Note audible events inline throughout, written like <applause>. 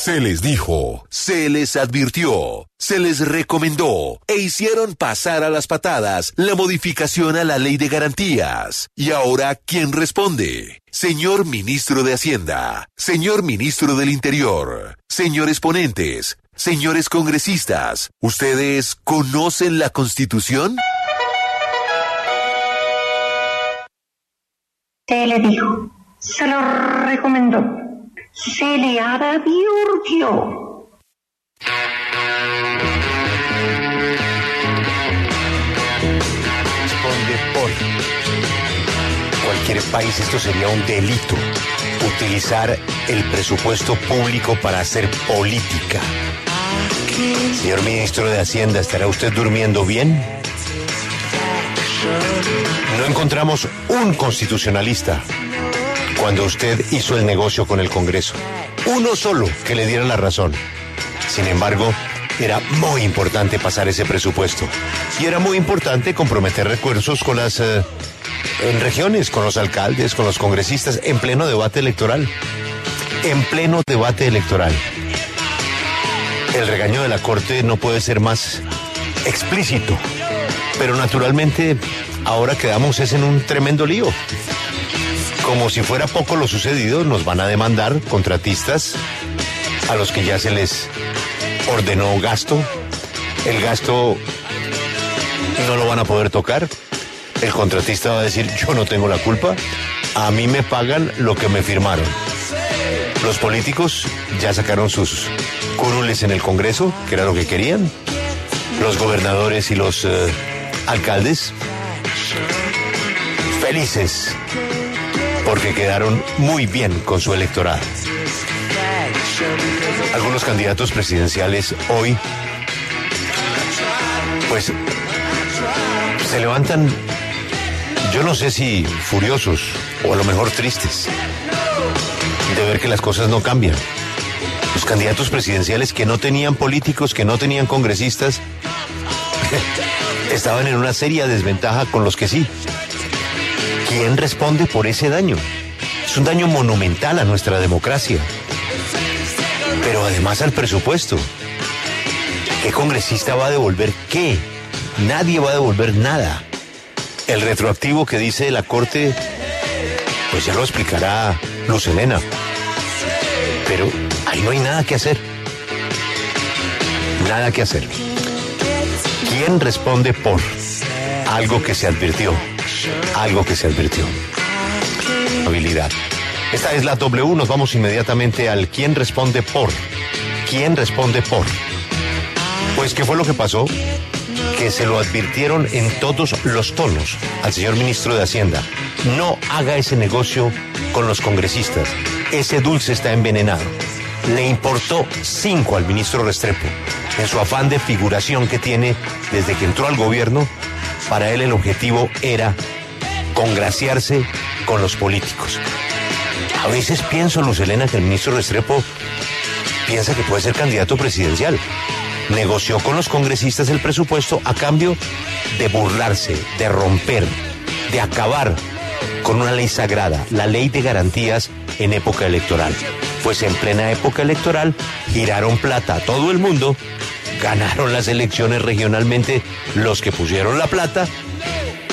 Se les dijo, se les advirtió, se les recomendó e hicieron pasar a las patadas la modificación a la ley de garantías. ¿Y ahora quién responde? Señor ministro de Hacienda, señor ministro del Interior, señores ponentes, señores congresistas, ¿ustedes conocen la Constitución? Se le dijo, se lo recomendó, se le. Responde por cualquier país esto sería un delito. Utilizar el presupuesto público para hacer política. Señor ministro de Hacienda, ¿estará usted durmiendo bien? No encontramos un constitucionalista cuando usted hizo el negocio con el Congreso. Uno solo que le diera la razón. Sin embargo, era muy importante pasar ese presupuesto. Y era muy importante comprometer recursos con las eh, regiones, con los alcaldes, con los congresistas, en pleno debate electoral. En pleno debate electoral. El regaño de la Corte no puede ser más explícito. Pero naturalmente, ahora quedamos es en un tremendo lío. Como si fuera poco lo sucedido, nos van a demandar contratistas a los que ya se les ordenó gasto. El gasto no lo van a poder tocar. El contratista va a decir, yo no tengo la culpa. A mí me pagan lo que me firmaron. Los políticos ya sacaron sus curules en el Congreso, que era lo que querían. Los gobernadores y los eh, alcaldes felices porque quedaron muy bien con su electorado. Algunos candidatos presidenciales hoy, pues, se levantan, yo no sé si furiosos o a lo mejor tristes, de ver que las cosas no cambian. Los candidatos presidenciales que no tenían políticos, que no tenían congresistas, <laughs> estaban en una seria desventaja con los que sí. ¿Quién responde por ese daño? Es un daño monumental a nuestra democracia. Pero además al presupuesto. ¿Qué congresista va a devolver qué? Nadie va a devolver nada. El retroactivo que dice la Corte, pues ya lo explicará Luz Elena. Pero ahí no hay nada que hacer. Nada que hacer. ¿Quién responde por algo que se advirtió? Algo que se advirtió. Habilidad. Esta es la W, nos vamos inmediatamente al quién responde por. ¿Quién responde por? Pues, ¿qué fue lo que pasó? Que se lo advirtieron en todos los tonos al señor ministro de Hacienda. No haga ese negocio con los congresistas. Ese dulce está envenenado. Le importó cinco al ministro Restrepo en su afán de figuración que tiene desde que entró al gobierno. Para él el objetivo era congraciarse con los políticos. A veces pienso, Luz Elena, que el ministro Restrepo piensa que puede ser candidato presidencial. Negoció con los congresistas el presupuesto a cambio de burlarse, de romper, de acabar con una ley sagrada, la ley de garantías en época electoral. Pues en plena época electoral giraron plata a todo el mundo, ganaron las elecciones regionalmente los que pusieron la plata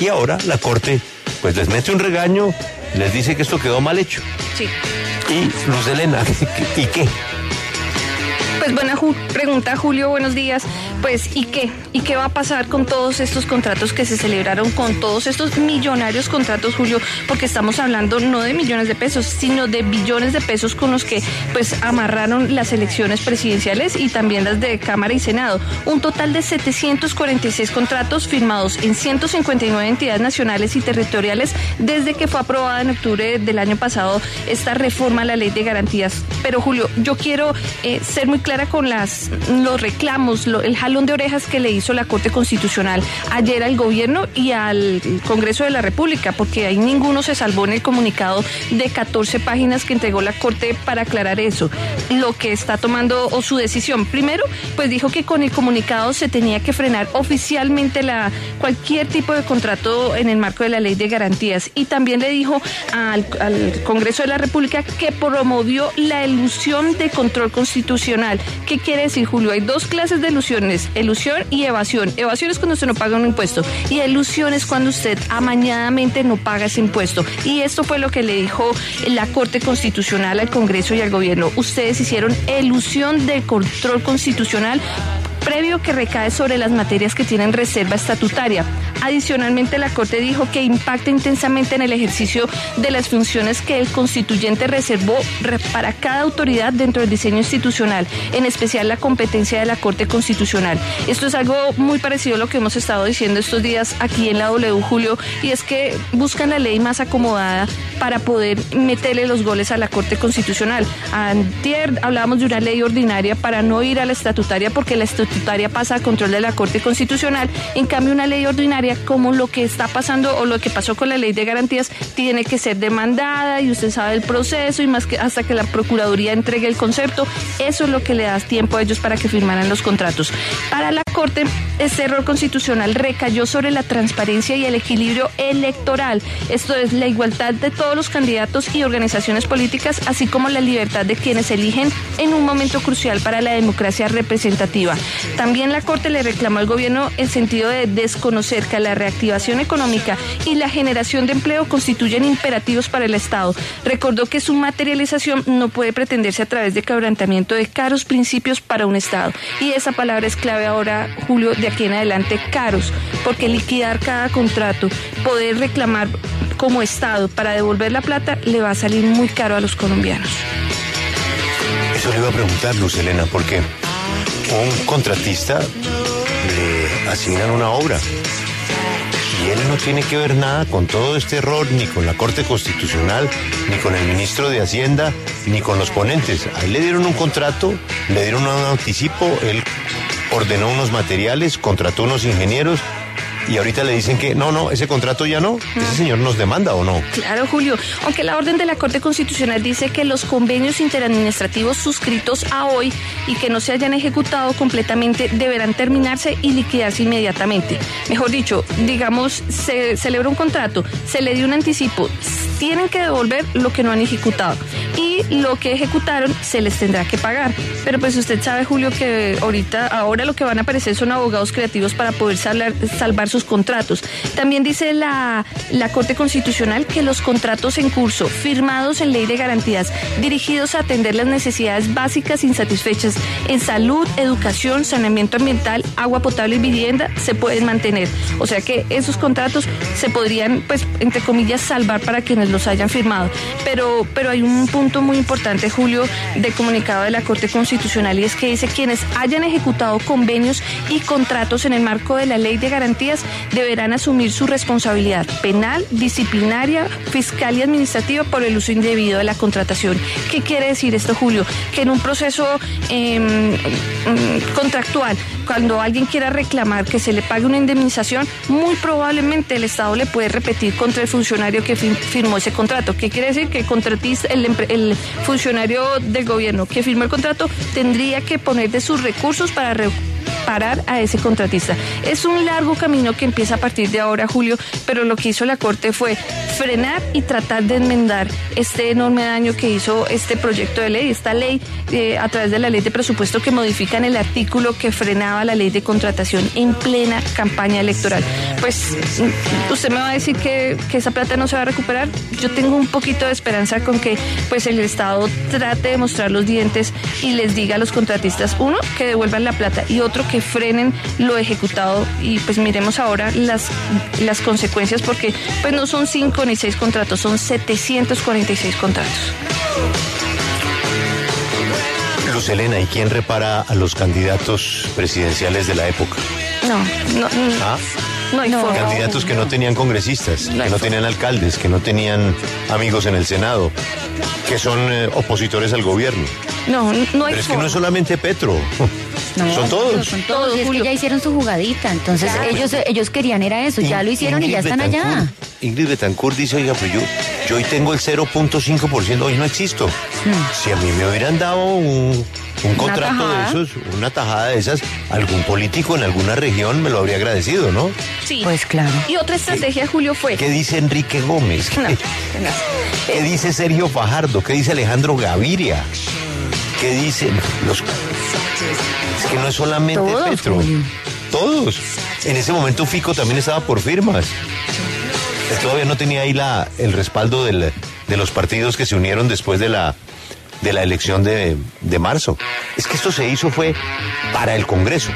y ahora la Corte pues les mete un regaño, les dice que esto quedó mal hecho. Sí. Y Luz Elena, <laughs> ¿y qué? Pues buena ju- pregunta, Julio, buenos días. Pues, ¿y qué? ¿Y qué va a pasar con todos estos contratos que se celebraron, con todos estos millonarios contratos, Julio? Porque estamos hablando no de millones de pesos, sino de billones de pesos con los que pues amarraron las elecciones presidenciales y también las de Cámara y Senado. Un total de 746 contratos firmados en 159 entidades nacionales y territoriales desde que fue aprobada en octubre del año pasado esta reforma a la ley de garantías. Pero Julio, yo quiero eh, ser muy clara con los reclamos, el jalón de orejas que le hizo la Corte Constitucional ayer al gobierno y al Congreso de la República, porque ahí ninguno se salvó en el comunicado de 14 páginas que entregó la Corte para aclarar eso, lo que está tomando o su decisión. Primero, pues dijo que con el comunicado se tenía que frenar oficialmente cualquier tipo de contrato en el marco de la ley de garantías y también le dijo al, al Congreso de la República que promovió la ilusión de control constitucional. ¿Qué quiere decir, Julio? Hay dos clases de ilusiones, ilusión y evasión. Evasión es cuando usted no paga un impuesto y ilusión es cuando usted amañadamente no paga ese impuesto. Y esto fue lo que le dijo la Corte Constitucional al Congreso y al Gobierno. Ustedes hicieron ilusión de control constitucional previo que recae sobre las materias que tienen reserva estatutaria. Adicionalmente, la Corte dijo que impacta intensamente en el ejercicio de las funciones que el constituyente reservó para cada autoridad dentro del diseño institucional, en especial la competencia de la Corte Constitucional. Esto es algo muy parecido a lo que hemos estado diciendo estos días aquí en la W, Julio, y es que buscan la ley más acomodada para poder meterle los goles a la Corte Constitucional. Antier hablábamos de una ley ordinaria para no ir a la estatutaria porque la estatutaria pasa a control de la Corte Constitucional. En cambio, una ley ordinaria como lo que está pasando o lo que pasó con la ley de garantías tiene que ser demandada y usted sabe el proceso y más que hasta que la Procuraduría entregue el concepto, eso es lo que le da tiempo a ellos para que firmaran los contratos. Para la Corte, este error constitucional recayó sobre la transparencia y el equilibrio electoral. Esto es la igualdad de todos los candidatos y organizaciones políticas, así como la libertad de quienes eligen en un momento crucial para la democracia representativa. También la Corte le reclamó al gobierno el sentido de desconocer la reactivación económica y la generación de empleo constituyen imperativos para el Estado. Recordó que su materialización no puede pretenderse a través de quebrantamiento de caros principios para un Estado. Y esa palabra es clave ahora, Julio, de aquí en adelante, caros, porque liquidar cada contrato, poder reclamar como Estado para devolver la plata, le va a salir muy caro a los colombianos. Eso le iba a preguntar, Luz Elena, porque un contratista le asignan una obra y él no tiene que ver nada con todo este error, ni con la Corte Constitucional, ni con el ministro de Hacienda, ni con los ponentes. A él le dieron un contrato, le dieron un anticipo, él ordenó unos materiales, contrató unos ingenieros y ahorita le dicen que no, no, ese contrato ya no. ¿Ese señor nos demanda o no? Claro, Julio. Aunque la orden de la Corte Constitucional dice que los convenios interadministrativos suscritos a hoy y que no se hayan ejecutado completamente deberán terminarse y liquidarse inmediatamente. Mejor dicho, digamos, se celebra un contrato, se le dio un anticipo, tienen que devolver lo que no han ejecutado y lo que ejecutaron se les tendrá que pagar. Pero pues usted sabe, Julio, que ahorita, ahora lo que van a aparecer son abogados creativos para poder salvar, salvar sus contratos. También dice la, la Corte Constitucional que los contratos en curso, firmados en ley de garantías, dirigidos a atender las necesidades básicas insatisfechas en salud, educación, saneamiento ambiental, agua potable y vivienda, se pueden mantener. O sea que esos contratos se podrían, pues, entre comillas, salvar para quienes los hayan firmado. Pero, pero hay un punto muy importante, Julio, de comunicado de la Corte Constitucional y es que dice quienes hayan ejecutado convenios y contratos en el marco de la ley de garantías deberán asumir su responsabilidad penal, disciplinaria, fiscal y administrativa por el uso indebido de la contratación. ¿Qué quiere decir esto, Julio? Que en un proceso em, mm, contractual, cuando alguien quiera reclamar que se le pague una indemnización, muy probablemente el Estado le puede repetir contra el funcionario que firmó ese contrato. ¿Qué quiere decir? Que el contratista, el, el funcionario del gobierno que firmó el contrato tendría que poner de sus recursos para parar a ese contratista. Es un largo camino que empieza a partir de ahora, Julio, pero lo que hizo la Corte fue frenar y tratar de enmendar este enorme daño que hizo este proyecto de ley, esta ley eh, a través de la ley de presupuesto que modifican el artículo que frenaba la ley de contratación en plena campaña electoral. Pues usted me va a decir que, que esa plata no se va a recuperar. Yo tengo un poquito de esperanza con que pues el Estado trate de mostrar los dientes y les diga a los contratistas, uno, que devuelvan la plata y otro, que frenen lo ejecutado y pues miremos ahora las, las consecuencias porque pues no son cinco ni seis contratos, son 746 contratos. Luz Elena, ¿y quién repara a los candidatos presidenciales de la época? No, no. ¿Ah? No hay No. Candidatos que no tenían congresistas, que no tenían alcaldes, que no tenían amigos en el Senado, que son eh, opositores al gobierno. No, no hay Pero es que no es solamente Petro. No, Son todos. Son todos. Y es que ya hicieron su jugadita. Entonces ellos, ellos querían era eso. Ya lo hicieron y ya están allá. Ingrid Betancourt dice, oiga, pero yo, yo hoy tengo el 0.5%, hoy no existo. Si a mí me hubieran dado un, un contrato de esos, una tajada de esas, algún político en alguna región me lo habría agradecido, ¿no? Sí. Pues claro. Y otra estrategia, Julio, fue. ¿Qué dice Enrique Gómez? No, ¿Qué, <laughs> tenaz. qué dice Sergio Fajardo? ¿Qué dice Alejandro Gaviria? ¿Qué dicen los... Es que no es solamente Todos, Petro. Julio. Todos. En ese momento Fico también estaba por firmas. Todavía no tenía ahí la, el respaldo del- de los partidos que se unieron después de la, de la elección de, de marzo. Es que esto se hizo fue para el Congreso.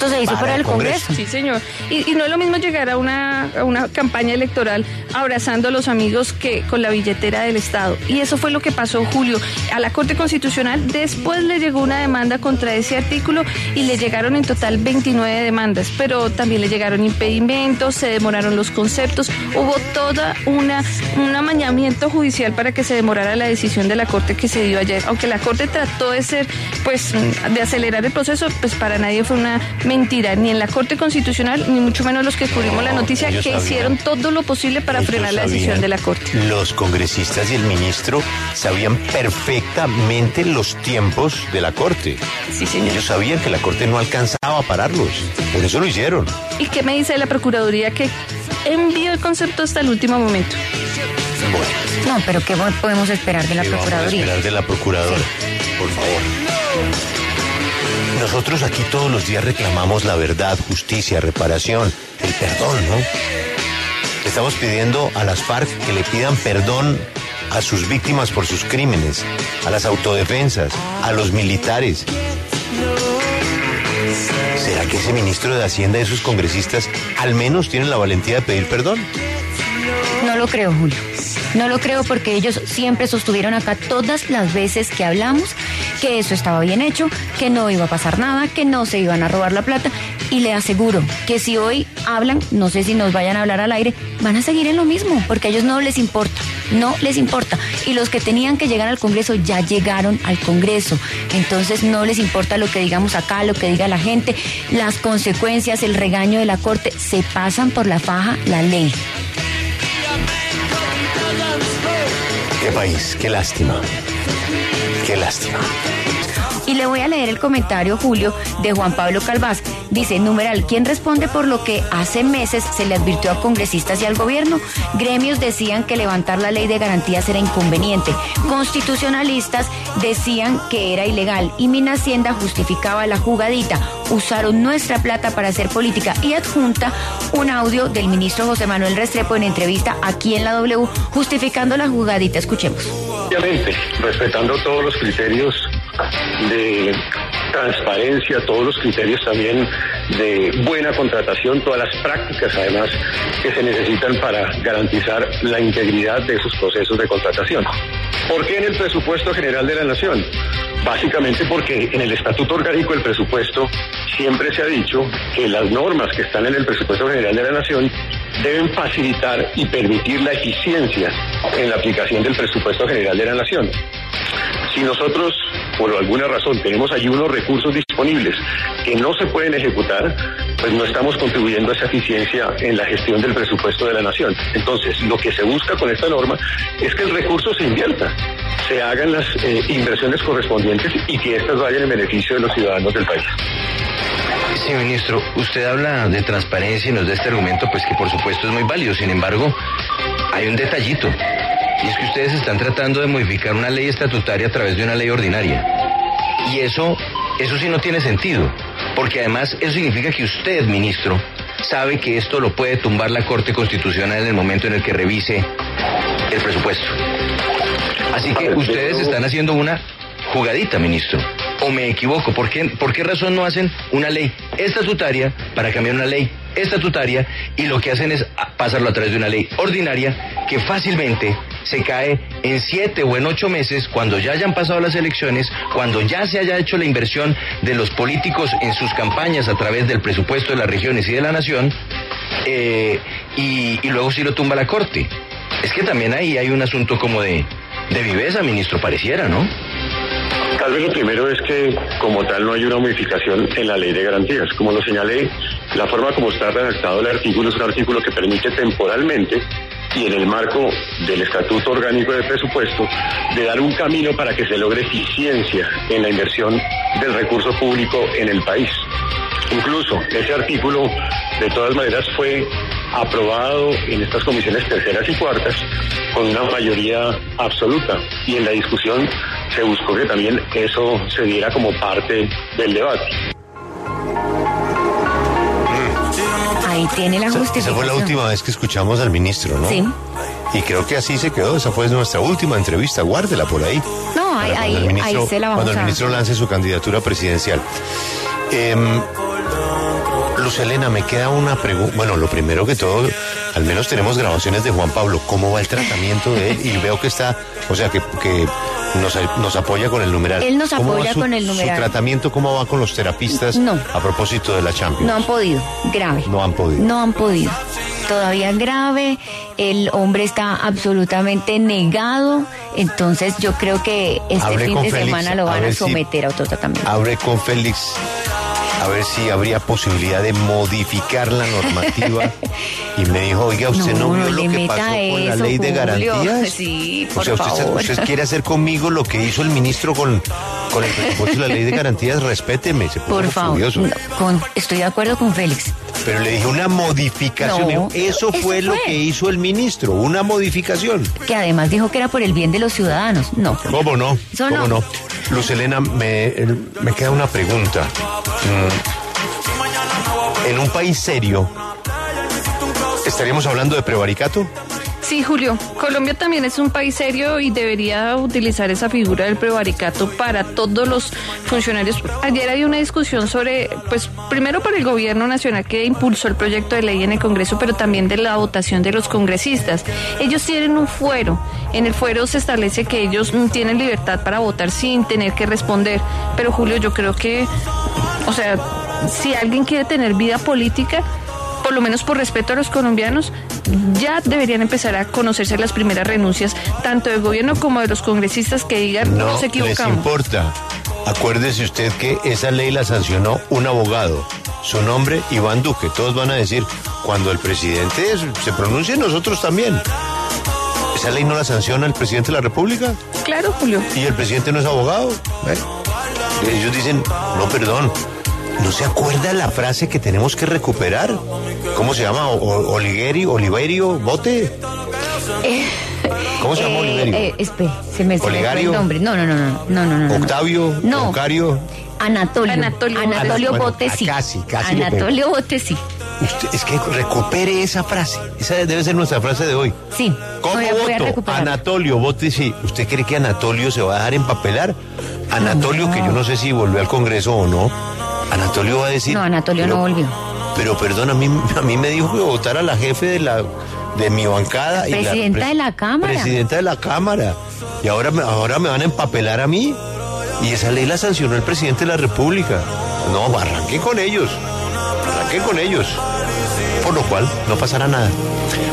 Esto se hizo Para para, el el Congreso. Sí, señor. Y, y no es lo mismo llegar a una, a una campaña electoral abrazando a los amigos que con la billetera del Estado. Y eso fue lo que pasó, Julio. A la Corte Constitucional después le llegó una demanda contra ese artículo y le llegaron en total 29 demandas, pero también le llegaron impedimentos, se demoraron los conceptos, hubo toda una un amañamiento judicial para que se demorara la decisión de la Corte que se dio ayer. Aunque la Corte trató de ser, pues, de acelerar el proceso, pues para nadie fue una mentira, ni en la Corte Constitucional, ni mucho menos los que cubrimos la noticia, que sabían. hicieron todo lo posible para Ellos frenar la decisión sabían, de la Corte. Los congresistas y el ministro sabían perfectamente los tiempos de la Corte. Sí, señor. Ellos sabían que la Corte no alcanzaba a pararlos. Por eso lo hicieron. ¿Y qué me dice la Procuraduría que envió el concepto hasta el último momento? Bueno, No, pero ¿qué podemos esperar de la ¿qué vamos a Procuraduría? esperar de la Procuradora? Por favor. Nosotros aquí todos los días reclamamos la verdad, justicia, reparación, el perdón, ¿no? Estamos pidiendo a las FARC que le pidan perdón a sus víctimas por sus crímenes, a las autodefensas, a los militares. ¿Será que ese ministro de Hacienda y esos congresistas al menos tienen la valentía de pedir perdón? No lo creo, Julio. No lo creo porque ellos siempre sostuvieron acá todas las veces que hablamos que eso estaba bien hecho, que no iba a pasar nada, que no se iban a robar la plata. Y le aseguro que si hoy hablan, no sé si nos vayan a hablar al aire, van a seguir en lo mismo, porque a ellos no les importa, no les importa. Y los que tenían que llegar al Congreso ya llegaron al Congreso. Entonces no les importa lo que digamos acá, lo que diga la gente, las consecuencias, el regaño de la Corte, se pasan por la faja la ley. Qué país, qué lástima. Qué lástima. Y le voy a leer el comentario, Julio, de Juan Pablo Calvás. Dice, numeral, ¿quién responde por lo que hace meses se le advirtió a congresistas y al gobierno? Gremios decían que levantar la ley de garantías era inconveniente. Constitucionalistas decían que era ilegal. Y Minhacienda justificaba la jugadita. Usaron nuestra plata para hacer política. Y adjunta un audio del ministro José Manuel Restrepo en entrevista aquí en la W justificando la jugadita. Escuchemos. Obviamente, respetando todos los criterios de transparencia, todos los criterios también de buena contratación, todas las prácticas además que se necesitan para garantizar la integridad de esos procesos de contratación. ¿Por qué en el presupuesto general de la Nación? Básicamente porque en el Estatuto Orgánico del Presupuesto siempre se ha dicho que las normas que están en el Presupuesto General de la Nación deben facilitar y permitir la eficiencia en la aplicación del presupuesto general de la nación. Si nosotros, por alguna razón, tenemos allí unos recursos disponibles que no se pueden ejecutar, pues no estamos contribuyendo a esa eficiencia en la gestión del presupuesto de la nación. Entonces, lo que se busca con esta norma es que el recurso se invierta, se hagan las eh, inversiones correspondientes y que éstas vayan en beneficio de los ciudadanos del país. Sí, ministro, usted habla de transparencia y nos da este argumento, pues que por supuesto es muy válido. Sin embargo, hay un detallito. Y es que ustedes están tratando de modificar una ley estatutaria a través de una ley ordinaria. Y eso, eso sí no tiene sentido. Porque además eso significa que usted, ministro, sabe que esto lo puede tumbar la Corte Constitucional en el momento en el que revise el presupuesto. Así que ustedes están haciendo una jugadita, ministro. ¿O me equivoco? ¿Por qué, ¿Por qué razón no hacen una ley estatutaria para cambiar una ley estatutaria y lo que hacen es pasarlo a través de una ley ordinaria que fácilmente se cae en siete o en ocho meses, cuando ya hayan pasado las elecciones, cuando ya se haya hecho la inversión de los políticos en sus campañas a través del presupuesto de las regiones y de la nación, eh, y, luego sí lo tumba la Corte. Es que también ahí hay un asunto como de, de viveza, ministro, pareciera, ¿no? Tal vez lo primero es que como tal no hay una modificación en la ley de garantías. Como lo señalé, la forma como está redactado el artículo es un artículo que permite temporalmente y en el marco del Estatuto Orgánico de Presupuesto de dar un camino para que se logre eficiencia en la inversión del recurso público en el país. Incluso ese artículo, de todas maneras, fue aprobado en estas comisiones terceras y cuartas con una mayoría absoluta y en la discusión se buscó que también eso se diera como parte del debate. Ahí tiene la Esa, justificación. esa fue la última vez que escuchamos al ministro, ¿no? Sí. Y creo que así se quedó. Esa fue nuestra última entrevista. Guárdela por ahí. No, ahí, ministro, ahí se la vamos cuando el a... ministro lance su candidatura presidencial. Em, Luz Elena, me queda una pregunta. Bueno, lo primero que todo, al menos tenemos grabaciones de Juan Pablo. ¿Cómo va el tratamiento de él? Y veo que está, o sea, que, que nos, nos apoya con el numeral. Él nos ¿Cómo va apoya su- con el numeral. ¿Su tratamiento cómo va con los terapistas No. a propósito de la Champions? No han podido, grave. No han podido. No han podido. Todavía grave, el hombre está absolutamente negado, entonces yo creo que este fin de Félix, semana lo van a, si- someter a otro tratamiento. Hablé con Félix a ver si habría posibilidad de modificar la normativa <laughs> y me dijo, oiga, ¿usted no, No, vio lo que pasó con la ley de garantías? Sí, o por sea, usted, favor. usted quiere hacer conmigo lo que hizo el ministro con, con el presupuesto de la ley de garantías, respéteme, se Por favor, furioso. no, con- estoy de acuerdo con Félix. Pero le dije una modificación, No, eso eso fue lo que hizo el ministro, una modificación. Que además dijo que era por el bien de los ciudadanos. No. ¿Cómo no? ¿Cómo no. Luz Elena, me, me queda una pregunta. Mm, En un país serio, ¿estaríamos hablando de prevaricato? Sí, Julio. Colombia también es un país serio y debería utilizar esa figura del prevaricato para todos los funcionarios. Ayer había una discusión sobre, pues, primero para el gobierno nacional que impulsó el proyecto de ley en el Congreso, pero también de la votación de los congresistas. Ellos tienen un fuero. En el fuero se establece que ellos tienen libertad para votar sin tener que responder. Pero, Julio, yo creo que, o sea, si alguien quiere tener vida política, por lo menos por respeto a los colombianos, ya deberían empezar a conocerse las primeras renuncias, tanto del gobierno como de los congresistas que digan, no, No nos les equivocamos. importa. Acuérdese usted que esa ley la sancionó un abogado. Su nombre, Iván Duque. Todos van a decir, cuando el presidente es- se pronuncie, nosotros también. ¿Esa ley no la sanciona el presidente de la República? Claro, Julio. ¿Y el presidente no es abogado? ¿Eh? Ellos dicen, no, perdón, ¿no se acuerda la frase que tenemos que recuperar? ¿Cómo se llama? O- Oliverio, Bote. ¿Cómo se llama Eh, Oliverio? eh, espere, se me, fue el nombre. No, no, no, no, no, no. Octavio, No. Ocario. Anatolio. Anatolio. Anatolio Bueno, Botesi. casi, casi le Anatolio Botesi. Usted- es que recupere esa frase. Esa debe ser nuestra frase de hoy. Sí. ¿Cómo voto? Anatolio, vote sí. ¿Usted cree que Anatolio se va a dejar empapelar? Anatolio, No. que yo no sé si volvió al Congreso o no. Anatolio va a decir. No, Anatolio pero- no volvió. Pero perdón, a mí, a mí me dijo que votara a la jefe de la de mi bancada. y la Presidenta de la Cámara. Presidenta de la Cámara. Y ahora, me- ahora me van a empapelar a mí. Y esa ley la sancionó el presidente de la República. No, arranque con ellos. Arranque con ellos. Por lo cual, no pasará nada.